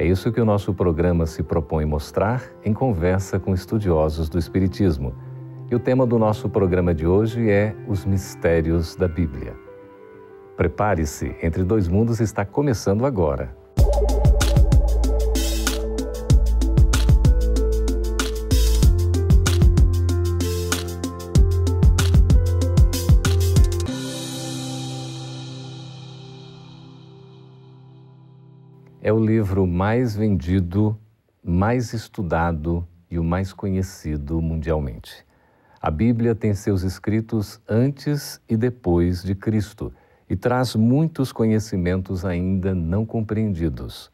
É isso que o nosso programa se propõe mostrar em conversa com estudiosos do Espiritismo. E o tema do nosso programa de hoje é os mistérios da Bíblia. Prepare-se, Entre Dois Mundos está começando agora. É o livro mais vendido, mais estudado e o mais conhecido mundialmente. A Bíblia tem seus escritos antes e depois de Cristo e traz muitos conhecimentos ainda não compreendidos.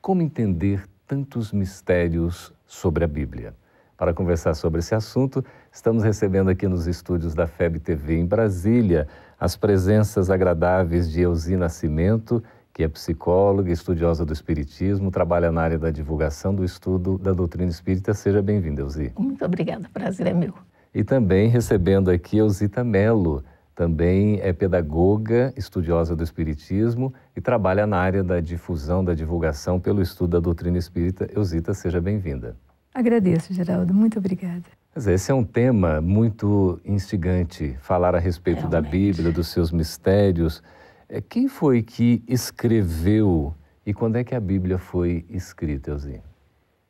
Como entender tantos mistérios sobre a Bíblia? Para conversar sobre esse assunto, estamos recebendo aqui nos estúdios da FEB TV em Brasília as presenças agradáveis de Elzi Nascimento que é psicóloga, estudiosa do Espiritismo, trabalha na área da divulgação do estudo da doutrina espírita. Seja bem-vinda, Elzi. Muito obrigada, prazer é meu. E também recebendo aqui Elzita Mello, também é pedagoga, estudiosa do Espiritismo e trabalha na área da difusão, da divulgação pelo estudo da doutrina espírita. Elzita, seja bem-vinda. Agradeço, Geraldo. Muito obrigada. Mas esse é um tema muito instigante, falar a respeito Realmente. da Bíblia, dos seus mistérios. É, quem foi que escreveu e quando é que a Bíblia foi escrita, Elzinho?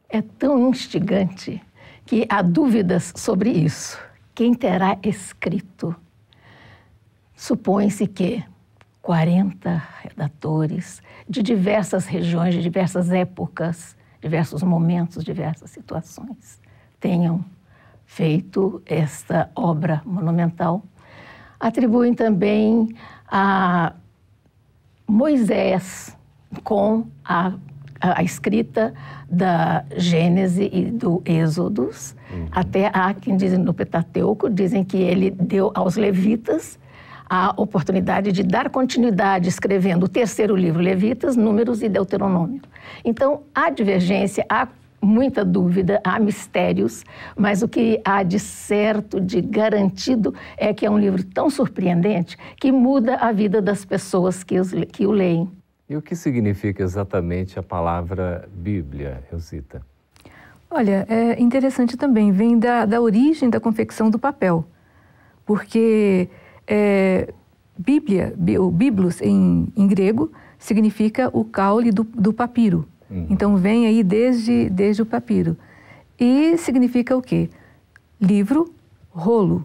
É tão instigante que há dúvidas sobre isso. Quem terá escrito? Supõe-se que 40 redatores de diversas regiões, de diversas épocas, diversos momentos, diversas situações, tenham feito esta obra monumental. Atribuem também a Moisés com a, a, a escrita da Gênese e do Êxodos, uhum. até há quem dizem no Pentateuco, dizem que ele deu aos levitas a oportunidade de dar continuidade escrevendo o terceiro livro, Levitas, Números e Deuteronômio. Então, há divergência, há muita dúvida, há mistérios, mas o que há de certo, de garantido, é que é um livro tão surpreendente que muda a vida das pessoas que, os, que o leem. E o que significa exatamente a palavra Bíblia, Elzita? Olha, é interessante também, vem da, da origem da confecção do papel, porque é, Bíblia, o biblos em, em grego, significa o caule do, do papiro, Uhum. Então vem aí desde, desde o papiro. E significa o quê? Livro, rolo.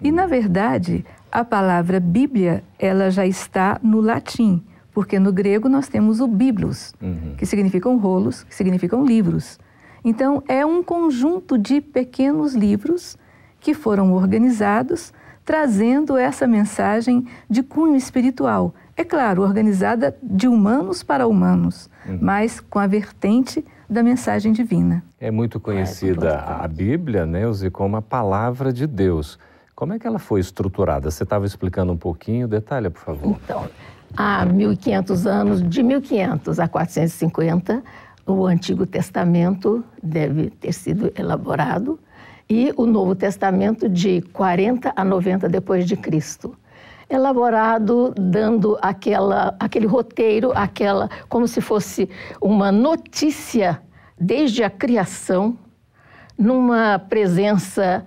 E na verdade, a palavra Bíblia, ela já está no latim, porque no grego nós temos o biblos, uhum. que significam rolos, que significam livros. Então é um conjunto de pequenos livros que foram organizados trazendo essa mensagem de cunho espiritual. É claro, organizada de humanos para humanos, uhum. mas com a vertente da mensagem divina. É muito conhecida é, a Bíblia, né, Neuzi, como a palavra de Deus. Como é que ela foi estruturada? Você estava explicando um pouquinho, detalhe, por favor. Então, há 1500 anos, de 1500 a 450, o Antigo Testamento deve ter sido elaborado e o Novo Testamento de 40 a 90 depois de Cristo elaborado dando aquela, aquele roteiro, aquela como se fosse uma notícia desde a criação, numa presença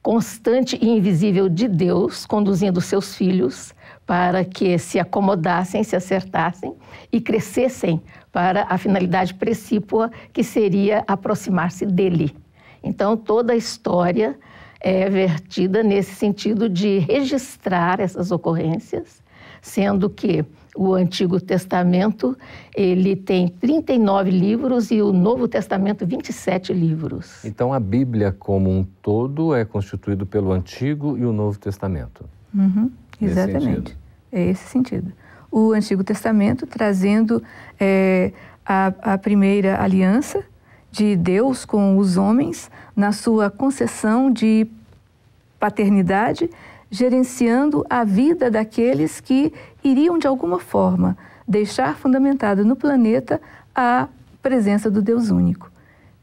constante e invisível de Deus, conduzindo seus filhos para que se acomodassem, se acertassem e crescessem para a finalidade precípua que seria aproximar-se dele. Então, toda a história é vertida nesse sentido de registrar essas ocorrências, sendo que o Antigo Testamento ele tem 39 livros e o Novo Testamento 27 livros. Então a Bíblia como um todo é constituído pelo Antigo e o Novo Testamento. Uhum, exatamente. É esse sentido. O Antigo Testamento trazendo é, a, a primeira aliança de Deus com os homens na sua concessão de paternidade, gerenciando a vida daqueles que iriam de alguma forma deixar fundamentada no planeta a presença do Deus único.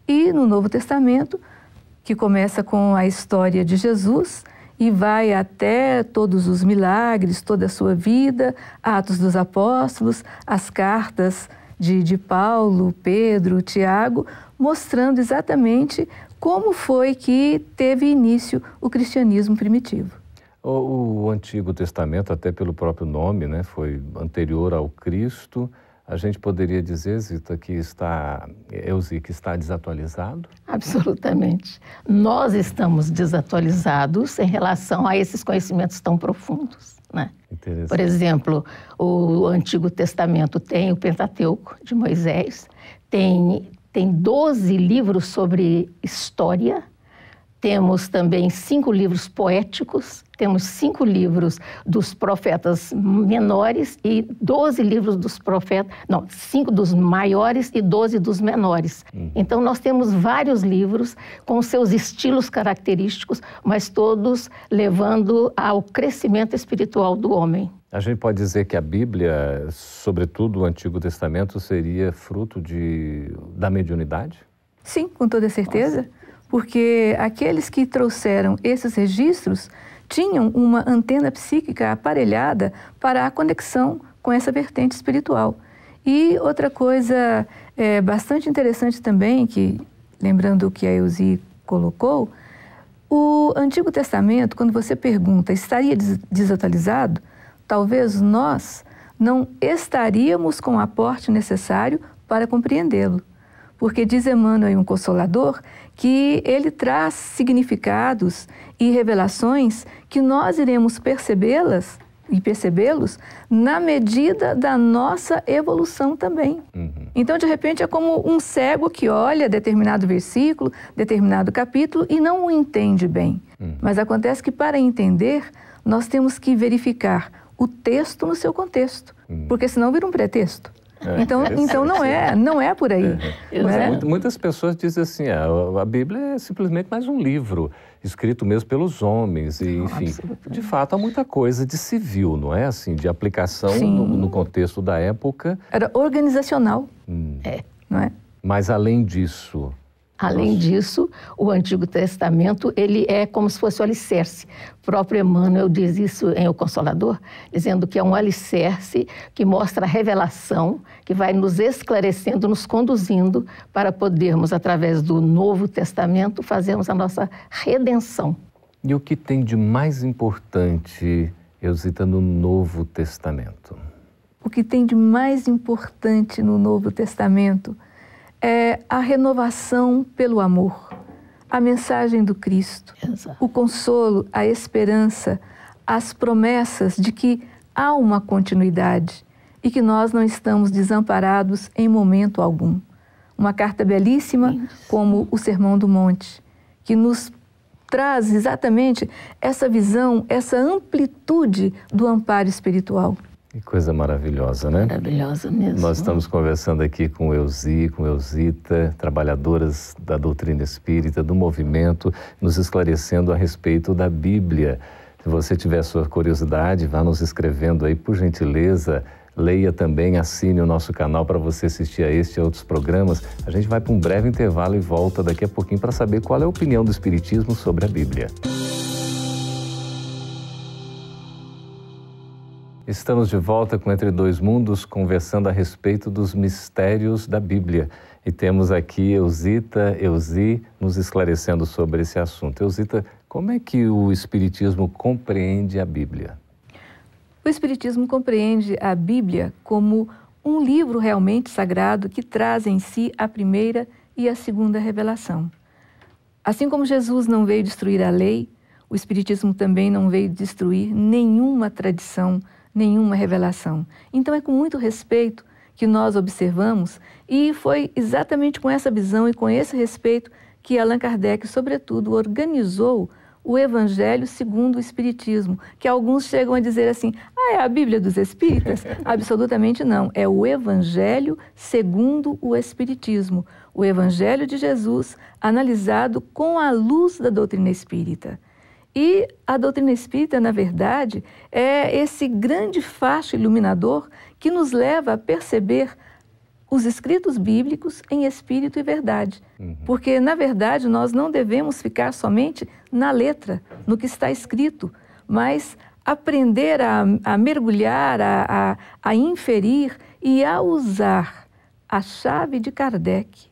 E no Novo Testamento, que começa com a história de Jesus e vai até todos os milagres, toda a sua vida, Atos dos Apóstolos, as cartas de, de Paulo, Pedro, Tiago, mostrando exatamente como foi que teve início o cristianismo primitivo. O, o, Antigo Testamento, até pelo próprio nome, né, foi anterior ao Cristo. A gente poderia dizer, Zita, que está, Elzi, que está desatualizado? Absolutamente. Nós estamos desatualizados em relação a esses conhecimentos tão profundos. Né? Por exemplo, o Antigo Testamento tem o Pentateuco de Moisés, tem, tem 12 livros sobre história, temos também cinco livros poéticos, temos cinco livros dos profetas menores e doze livros dos profetas, não, cinco dos maiores e doze dos menores. Uhum. Então nós temos vários livros com seus estilos característicos, mas todos levando ao crescimento espiritual do homem. A gente pode dizer que a Bíblia, sobretudo o Antigo Testamento, seria fruto de, da mediunidade? Sim, com toda certeza. Nossa porque aqueles que trouxeram esses registros tinham uma antena psíquica aparelhada para a conexão com essa vertente espiritual. E outra coisa é, bastante interessante também, que lembrando o que a Eusi colocou, o Antigo Testamento, quando você pergunta, estaria desatualizado? Talvez nós não estaríamos com o aporte necessário para compreendê-lo. Porque diz Emmanuel, um consolador, que ele traz significados e revelações que nós iremos percebê-las e percebê-los na medida da nossa evolução também. Uhum. Então, de repente, é como um cego que olha determinado versículo, determinado capítulo e não o entende bem. Uhum. Mas acontece que, para entender, nós temos que verificar o texto no seu contexto, uhum. porque senão vira um pretexto. É, então, então não é, não é por aí. É. É? Muitas pessoas dizem assim, a, ah, a, Bíblia é simplesmente mais um livro escrito mesmo pelos homens e, enfim, de fato há muita coisa de civil, não é assim, de aplicação no, no, contexto da época. Era organizacional, hum. é, não é? Mas além disso, Além Nossa. disso, o Antigo Testamento ele é como se fosse o alicerce. O próprio Emmanuel diz isso em O Consolador, dizendo que é um alicerce que mostra a revelação, que vai nos esclarecendo, nos conduzindo para podermos, através do Novo Testamento, fazermos a nossa redenção. E o que tem de mais importante, Eusita, no Novo Testamento? O que tem de mais importante no Novo Testamento é a renovação pelo amor, a mensagem do Cristo, Exato. o consolo, a esperança, as promessas de que há uma continuidade e que nós não estamos desamparados em momento algum. Uma carta belíssima, Isso. como o Sermão do Monte, que nos traz exatamente essa visão, essa amplitude do amparo espiritual. Que coisa maravilhosa, né? Maravilhosa mesmo. Nós estamos conversando aqui com Elzi, com Elzita, trabalhadoras da doutrina espírita, do movimento, nos esclarecendo a respeito da Bíblia. Se você tiver sua curiosidade, vá nos escrevendo aí, por gentileza. Leia também, assine o nosso canal para você assistir a este e a outros programas. A gente vai para um breve intervalo e volta daqui a pouquinho para saber qual é a opinião do Espiritismo sobre a Bíblia. Estamos de volta com Entre Dois Mundos, conversando a respeito dos mistérios da Bíblia. E temos aqui Eusita, Eusi, nos esclarecendo sobre esse assunto. Eusita, como é que o Espiritismo compreende a Bíblia? O Espiritismo compreende a Bíblia como um livro realmente sagrado que traz em si a primeira e a segunda revelação. Assim como Jesus não veio destruir a lei, o Espiritismo também não veio destruir nenhuma tradição nenhuma revelação. Então é com muito respeito que nós observamos e foi exatamente com essa visão e com esse respeito que Allan Kardec, sobretudo, organizou o Evangelho segundo o Espiritismo, que alguns chegam a dizer assim: ah, é a Bíblia dos Espíritas? Absolutamente não. É o Evangelho segundo o Espiritismo, o Evangelho de Jesus analisado com a luz da doutrina espírita. E a doutrina espírita, na verdade, é esse grande facho iluminador que nos leva a perceber os escritos bíblicos em espírito e verdade. Uhum. Porque, na verdade, nós não devemos ficar somente na letra, no que está escrito, mas aprender a, a mergulhar, a, a, a inferir e a usar a chave de Kardec,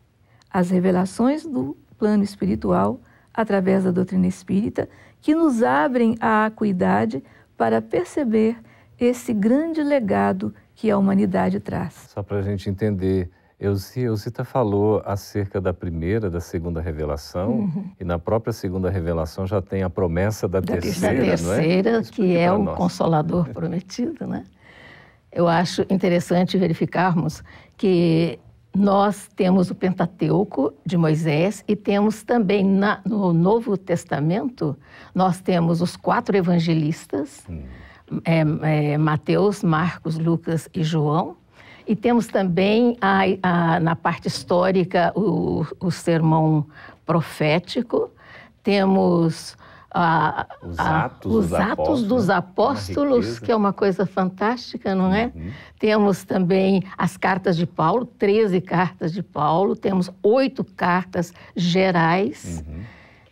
as revelações do plano espiritual, através da doutrina espírita, que nos abrem a acuidade para perceber esse grande legado que a humanidade traz. Só para a gente entender, Elzi, Elzita falou acerca da primeira, da segunda revelação, uhum. e na própria segunda revelação já tem a promessa da, da terceira, da terceira, é? que é o nós. Consolador prometido, né? Eu acho interessante verificarmos que nós temos o Pentateuco de Moisés e temos também na, no Novo Testamento, nós temos os quatro evangelistas, hum é, é, Mateus, Marcos, Lucas e João. E temos também a, a, na parte histórica o, o sermão profético, temos a, os atos, os atos apóstolos, dos apóstolos, que é uma coisa fantástica, não é? Uhum. Temos também as cartas de Paulo, 13 cartas de Paulo, temos oito cartas gerais. Uhum.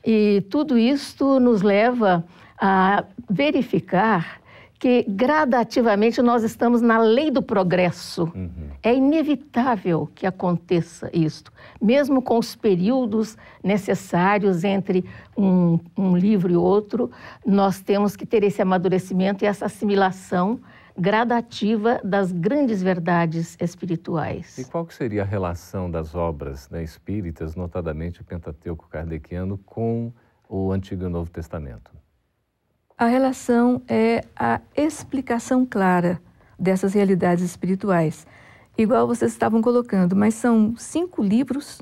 E tudo isto nos leva a verificar que gradativamente nós estamos na lei do progresso. Uhum. É inevitável que aconteça isto, mesmo com os períodos necessários entre um, um livro e outro, nós temos que ter esse amadurecimento e essa assimilação gradativa das grandes verdades espirituais. E qual que seria a relação das obras né, espíritas, notadamente o Pentateuco kardeciano, com o Antigo e o Novo Testamento? A relação é a explicação clara dessas realidades espirituais. Igual vocês estavam colocando, mas são cinco livros,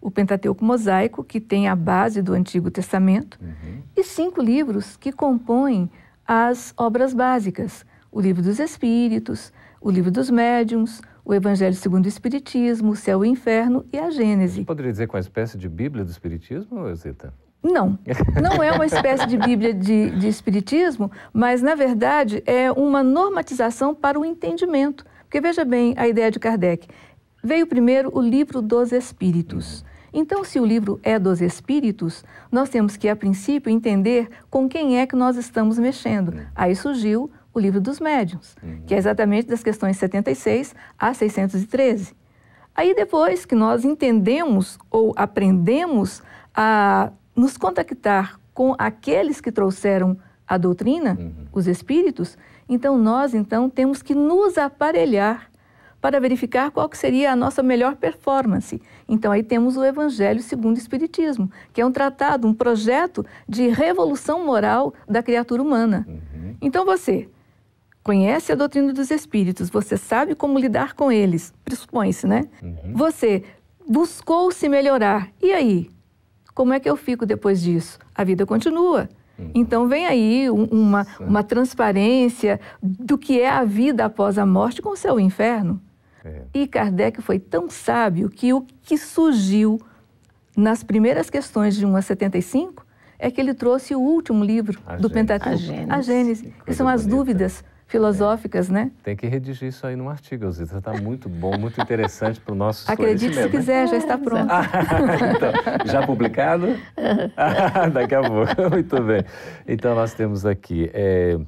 o Pentateuco Mosaico, que tem a base do Antigo Testamento, uhum. e cinco livros que compõem as obras básicas: o Livro dos Espíritos, o Livro dos Médiuns, o Evangelho segundo o Espiritismo, o Céu e o Inferno e a Gênese. Você poderia dizer com é uma espécie de Bíblia do Espiritismo, Zita? Não, não é uma espécie de Bíblia de, de Espiritismo, mas, na verdade, é uma normatização para o entendimento. Porque veja bem a ideia de Kardec. Veio primeiro o livro dos Espíritos. Então, se o livro é dos Espíritos, nós temos que, a princípio, entender com quem é que nós estamos mexendo. Aí surgiu o livro dos Médiuns, que é exatamente das questões 76 a 613. Aí, depois que nós entendemos ou aprendemos a nos contactar com aqueles que trouxeram a doutrina, uhum. os espíritos, então nós então temos que nos aparelhar para verificar qual que seria a nossa melhor performance. Então aí temos o Evangelho segundo o Espiritismo, que é um tratado, um projeto de revolução moral da criatura humana. Uhum. Então você conhece a doutrina dos espíritos, você sabe como lidar com eles, pressupõe-se, né? Uhum. Você buscou se melhorar. E aí? Como é que eu fico depois disso? A vida continua. Uhum. Então vem aí uma, uma transparência do que é a vida após a morte com o e o inferno. É. E Kardec foi tão sábio que o que surgiu nas primeiras questões de 1 a 75 é que ele trouxe o último livro a do Pentateuco, a Gênesis, a Gênesis que são as dúvidas filosóficas, é. né? Tem que redigir isso aí num artigo, Zita. Está muito bom, muito interessante para o nosso Acredite se quiser, já está pronto. Ah, então, já publicado? Ah, daqui a pouco, muito bem. Então, nós temos aqui é,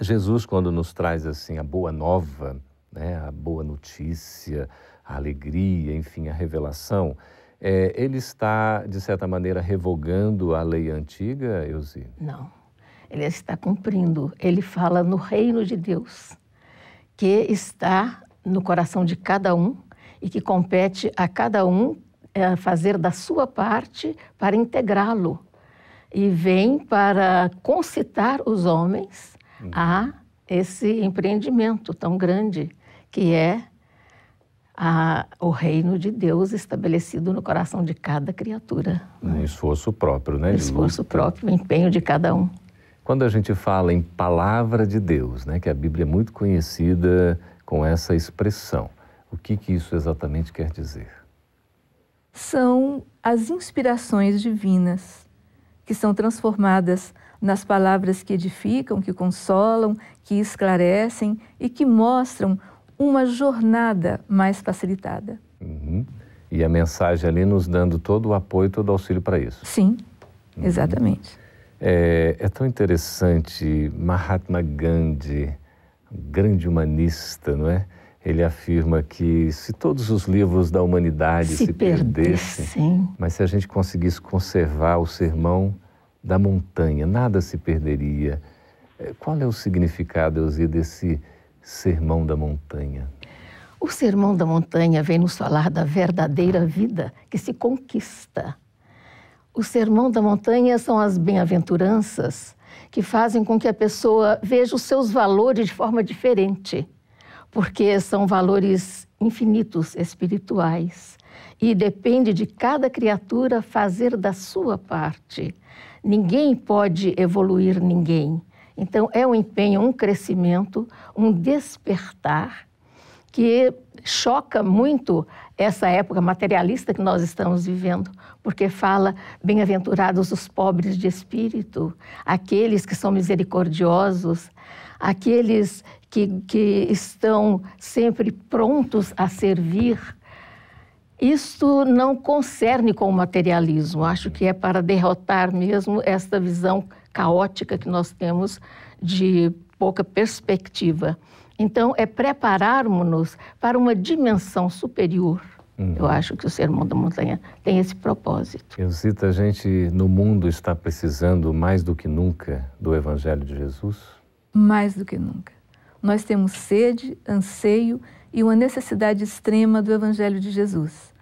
Jesus, quando nos traz assim a boa nova, né, a boa notícia, a alegria, enfim, a revelação, é, ele está, de certa maneira, revogando a lei antiga, Eusi? Não ele está cumprindo. Ele fala no reino de Deus, que está no coração de cada um e que compete a cada um é, fazer da sua parte para integrá-lo. E vem para concitar os homens a esse empreendimento tão grande que é a, o reino de Deus estabelecido no coração de cada criatura. Um esforço próprio, né? esforço próprio, empenho de cada um. Quando a gente fala em palavra de Deus, né, que a Bíblia é muito conhecida com essa expressão, o que, que isso exatamente quer dizer? São as inspirações divinas que são transformadas nas palavras que edificam, que consolam, que esclarecem e que mostram uma jornada mais facilitada. Uhum. E a mensagem ali nos dando todo o apoio, todo o auxílio para isso. Sim, uhum. É, é, tão interessante Mahatma Gandhi, grande humanista, não é? Ele afirma que se todos os livros da humanidade se, se perdessem, perdessem, mas se a gente conseguisse conservar o sermão da montanha, nada se perderia. É, qual é o significado, Elzia, desse sermão da montanha? O sermão da montanha vem nos falar da verdadeira vida que se conquista. O sermão da montanha são as bem-aventuranças que fazem com que a pessoa veja os seus valores de forma diferente, porque são valores infinitos, espirituais. E depende de cada criatura fazer da sua parte. Ninguém pode evoluir ninguém. Então, é um empenho, um crescimento, um despertar que choca muito essa época materialista que nós estamos vivendo, porque fala: bem-aventurados os pobres de espírito, aqueles que são misericordiosos, aqueles que, que estão sempre prontos a servir isto não concerne com o materialismo, acho que é para derrotar mesmo esta visão caótica que nós temos de pouca perspectiva. Então, é prepararmos-nos para uma dimensão superior. Uhum. Eu acho que o Sermão da Montanha tem esse propósito. Elzita, a gente no mundo está precisando mais do que nunca do Evangelho de Jesus? Mais do que nunca. Nós temos sede, anseio e uma necessidade extrema do Evangelho de Jesus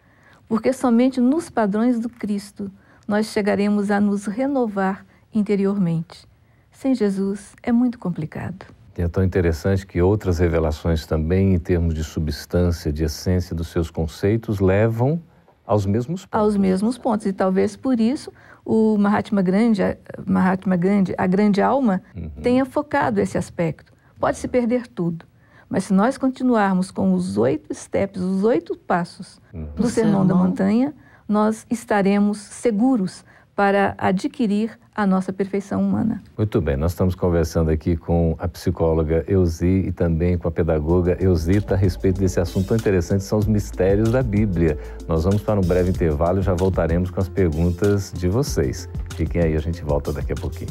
porque somente nos padrões do Cristo nós chegaremos a nos renovar interiormente. Sem Jesus é muito complicado. E é tão interessante que outras revelações também, em termos de substância, de essência dos seus conceitos, levam aos mesmos pontos. Aos mesmos pontos. E talvez por isso o Mahatma Gandhi, Mahatma Gandhi a grande alma, uhum. tenha focado esse aspecto. Pode-se perder tudo, mas se nós continuarmos com os oito steps, os oito passos uhum. do Sermão da Montanha, nós estaremos seguros para adquirir a nossa perfeição humana. Muito bem, nós estamos conversando aqui com a psicóloga Euzi e também com a pedagoga Eusita a respeito desse assunto tão interessante, são os mistérios da Bíblia. Nós vamos para um breve intervalo e já voltaremos com as perguntas de vocês. Fiquem aí, a gente volta daqui a pouquinho.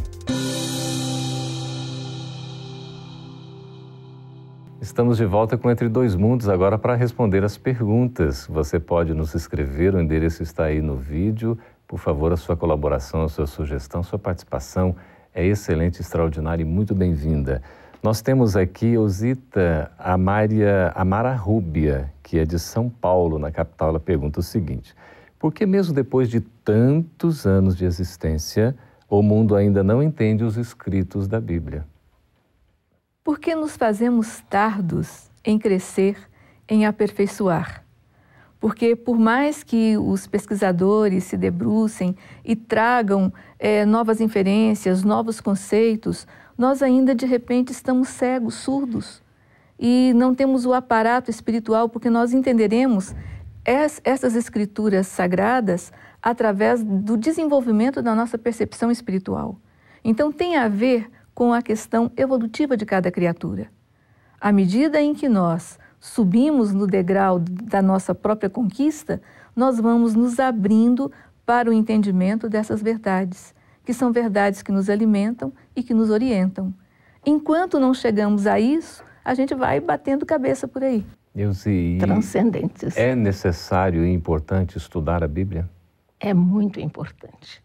Estamos de volta com Entre Dois Mundos agora para responder as perguntas. Você pode nos escrever, o endereço está aí no vídeo. Por favor, a sua colaboração, a sua sugestão, a sua participação é excelente, extraordinária e muito bem-vinda. Nós temos aqui, Osita, a Maria Amara Rúbia, que é de São Paulo, na capital. Ela pergunta o seguinte: por que, mesmo depois de tantos anos de existência, o mundo ainda não entende os escritos da Bíblia? Porque nos fazemos tardos em crescer, em aperfeiçoar. Porque, por mais que os pesquisadores se debrucem e tragam é, novas inferências, novos conceitos, nós ainda de repente estamos cegos, surdos e não temos o aparato espiritual, porque nós entenderemos essas escrituras sagradas através do desenvolvimento da nossa percepção espiritual. Então, tem a ver com a questão evolutiva de cada criatura. À medida em que nós subimos no degrau da nossa própria conquista, nós vamos nos abrindo para o entendimento dessas verdades, que são verdades que nos alimentam e que nos orientam. Enquanto não chegamos a isso, a gente vai batendo cabeça por aí. Eusi, Transcendentes. É necessário e importante estudar a Bíblia? É muito importante,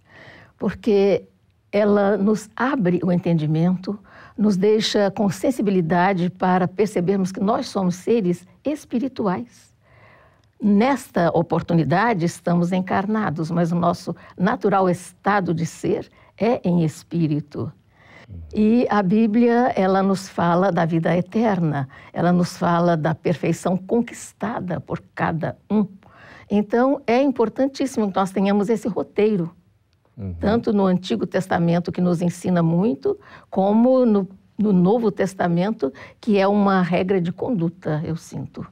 porque ela nos abre o entendimento, nos deixa com sensibilidade para percebermos que nós somos seres espirituais. Nesta oportunidade estamos encarnados, mas o nosso natural estado de ser é em espírito. E a Bíblia, ela nos fala da vida eterna, ela nos fala da perfeição conquistada por cada um. Então, é importantíssimo que nós tenhamos esse roteiro, uhum. tanto no Antigo Testamento, que nos ensina muito, como no, no Novo Testamento, que é uma regra de conduta, eu sinto.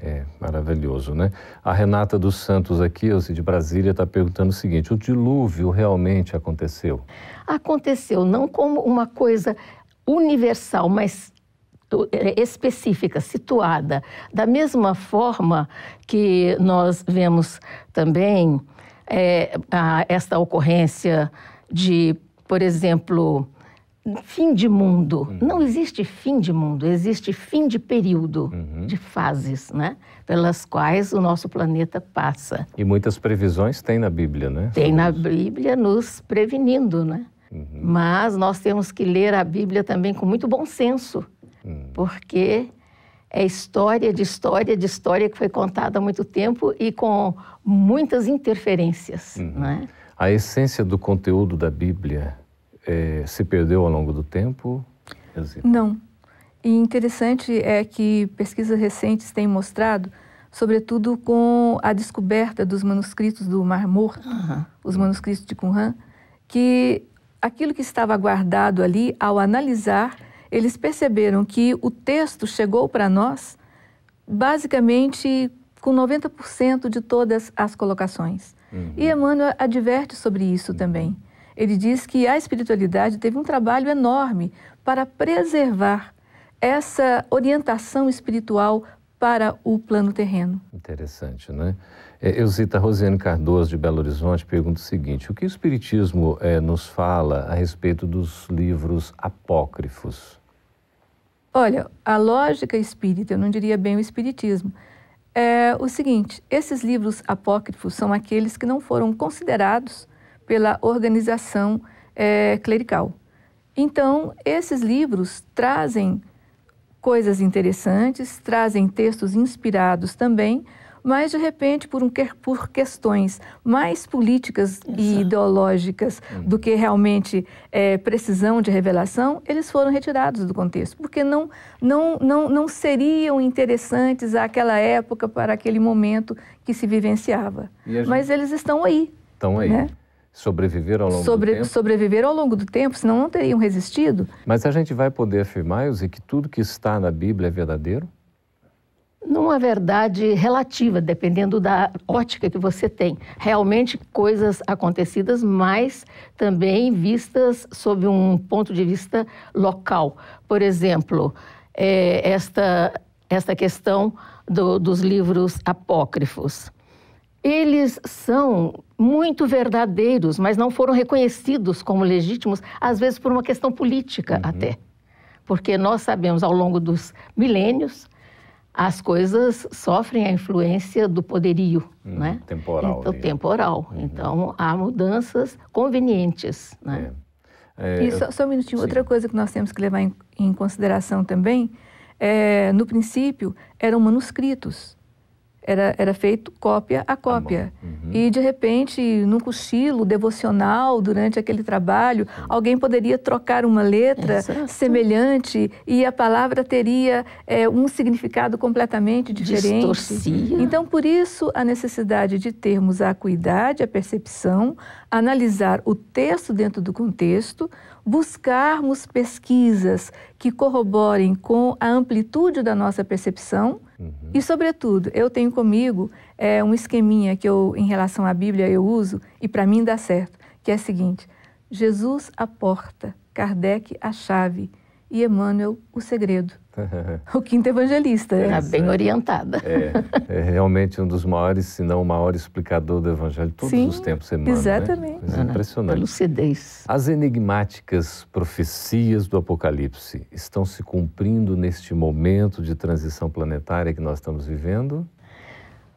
É, maravilhoso, né? A Renata dos Santos aqui, de Brasília, está perguntando o seguinte: o dilúvio realmente aconteceu? Aconteceu, não como uma coisa universal, mas é, específica, situada. Da mesma forma que nós vemos também é, a, esta ocorrência de, por exemplo, fim de mundo. Uhum. Não existe fim de mundo, existe fim de período, uhum. de fases, né? Pelas quais o nosso planeta passa. E muitas previsões tem na Bíblia, né? Tem na Bíblia nos prevenindo, né? Uhum. Mas nós temos que ler a Bíblia também com muito bom senso, uhum. porque é história de história de história que foi contada há muito tempo e com muitas interferências, uhum. né? A essência do conteúdo da Bíblia é, se perdeu ao longo do tempo? Não. E interessante é que pesquisas recentes têm mostrado, sobretudo com a descoberta dos manuscritos do Mar Morto, uhum. os manuscritos de Qumran, que aquilo que estava guardado ali, ao analisar, eles perceberam que o texto chegou para nós basicamente com 90% de todas as colocações. Uhum. E Emmanuel adverte sobre isso uhum. também. Ele diz que a espiritualidade teve um trabalho enorme para preservar essa orientação espiritual para o plano terreno. Interessante, né? É, Eusita Rosiane Cardoso, de Belo Horizonte, pergunta o seguinte: o que o Espiritismo é, nos fala a respeito dos livros apócrifos? Olha, a lógica espírita, eu não diria bem o Espiritismo, é o seguinte: esses livros apócrifos são aqueles que não foram considerados pela organização é, clerical. Então, esses livros trazem coisas interessantes, trazem textos inspirados também, mas de repente por, um, por questões mais políticas Exato. e ideológicas uhum. do que realmente é, precisão de revelação, eles foram retirados do contexto, porque não, não, não, não seriam interessantes àquela época, para aquele momento que se vivenciava. Gente... Mas eles estão aí. Estão aí. Né? Sobreviver ao longo Sobre, do tempo? Sobreviver ao longo do tempo, senão não teriam resistido. Mas a gente vai poder afirmar, Elze, que tudo que está na Bíblia é verdadeiro? Numa verdade relativa, dependendo da ótica que você tem. Realmente coisas acontecidas, mas também vistas sob um ponto de vista local. Por exemplo, é, esta, esta questão do, dos livros apócrifos eles são muito verdadeiros, mas não foram reconhecidos como legítimos, às vezes por uma questão política uhum. até. Porque nós sabemos, ao longo dos milênios, as coisas sofrem a influência do poderio, uhum. né? Temporal. Então, temporal. Uhum. Então, há mudanças convenientes, né? É. É, e só, só, um minutinho, sim. outra coisa que nós temos que levar em, em consideração também, é, no princípio, eram manuscritos era, era feito cópia a cópia. Uhum. E, de repente, num cochilo devocional, durante aquele trabalho, uhum. alguém poderia trocar uma letra Exato. semelhante e a palavra teria é, um significado completamente diferente. Distorcia. Então, por isso, a necessidade de termos a acuidade, a percepção, analisar o texto dentro do contexto, buscarmos pesquisas que corroborem com a amplitude da nossa percepção uhum. e, sobretudo, eu tenho comigo é, um esqueminha que eu, em relação à Bíblia, eu uso e para mim dá certo, que é o seguinte: Jesus a porta, Kardec a chave e Emmanuel o segredo. o quinto evangelista. Está é. bem orientada. É, é, realmente um dos maiores, se não o maior explicador do evangelho de todos Sim, os tempos, Emmanuel. Né? Exatamente. Né? impressionante. A lucidez. As enigmáticas profecias do Apocalipse estão se cumprindo neste momento de transição planetária que nós estamos vivendo?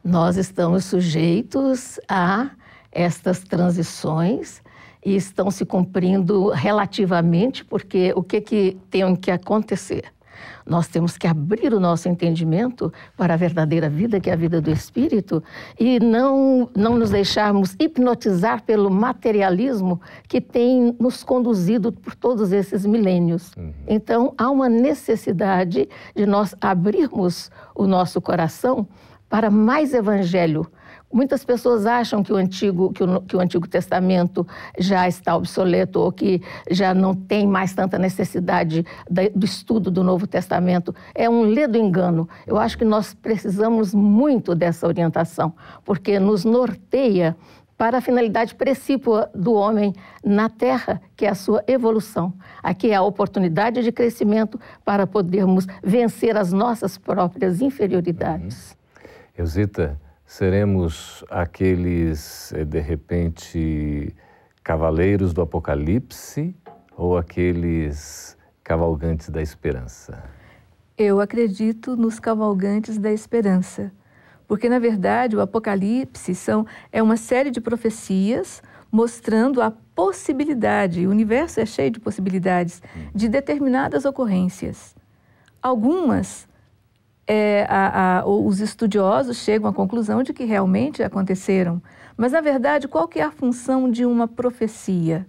Nós estamos sujeitos a estas transições e estão se cumprindo relativamente, porque o que, que tem que acontecer? Nós temos que abrir o nosso entendimento para a verdadeira vida, que é a vida do Espírito, e não, não nos deixarmos hipnotizar pelo materialismo que tem nos conduzido por todos esses milênios. Uhum. Então, há uma necessidade de nós abrirmos o nosso coração para mais evangelho Muitas pessoas acham que o Antigo, que o, que o Antigo Testamento já está obsoleto ou que já não tem mais tanta necessidade do estudo do Novo Testamento. É um ledo engano. Eu acho que nós precisamos muito dessa orientação, porque nos norteia para a finalidade precípua do homem na Terra, que é a sua evolução. Aqui é a oportunidade de crescimento para podermos vencer as nossas próprias inferioridades. Uhum. Eusita, Seremos aqueles, eh, de repente, cavaleiros do Apocalipse ou aqueles cavalgantes da esperança? Eu acredito nos cavalgantes da esperança, porque na verdade o Apocalipse são, é uma série de profecias mostrando a possibilidade, o universo é cheio de possibilidades, hum. de determinadas ocorrências. Algumas é, a, a, os estudiosos chegam à conclusão de que realmente aconteceram. Mas, na verdade, qual que é a função de uma profecia?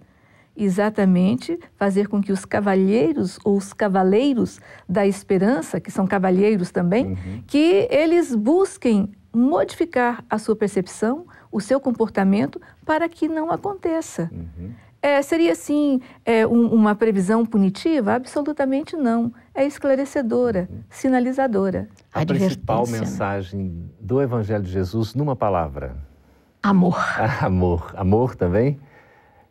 Exatamente fazer com que os cavalheiros ou os cavaleiros da esperança, que são cavalheiros também, uhum. que eles busquem modificar a sua percepção, o seu comportamento, para que não aconteça. Uhum. É, seria, assim, é, um, uma previsão punitiva? Absolutamente não. É esclarecedora, uhum. sinalizadora. A principal né? mensagem do Evangelho de Jesus numa palavra? Amor. amor. Amor também?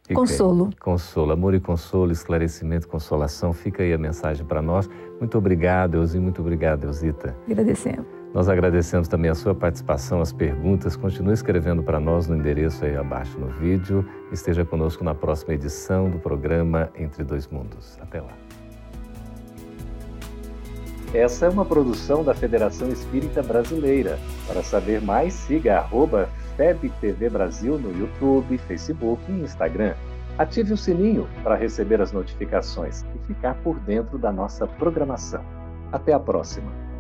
Fica consolo. Aí. Consolo. Amor e consolo, esclarecimento, consolação. Fica aí a mensagem para nós. Muito obrigado, Elzinho. Muito obrigado, Elzita. Agradecemos. Nós agradecemos também a sua participação, as perguntas. Continue escrevendo para nós no endereço aí abaixo no vídeo. Esteja conosco na próxima edição do programa Entre Dois Mundos. Até lá. Essa é uma produção da Federação Espírita Brasileira. Para saber mais, siga FebTV Brasil no YouTube, Facebook e Instagram. Ative o sininho para receber as notificações e ficar por dentro da nossa programação. Até a próxima!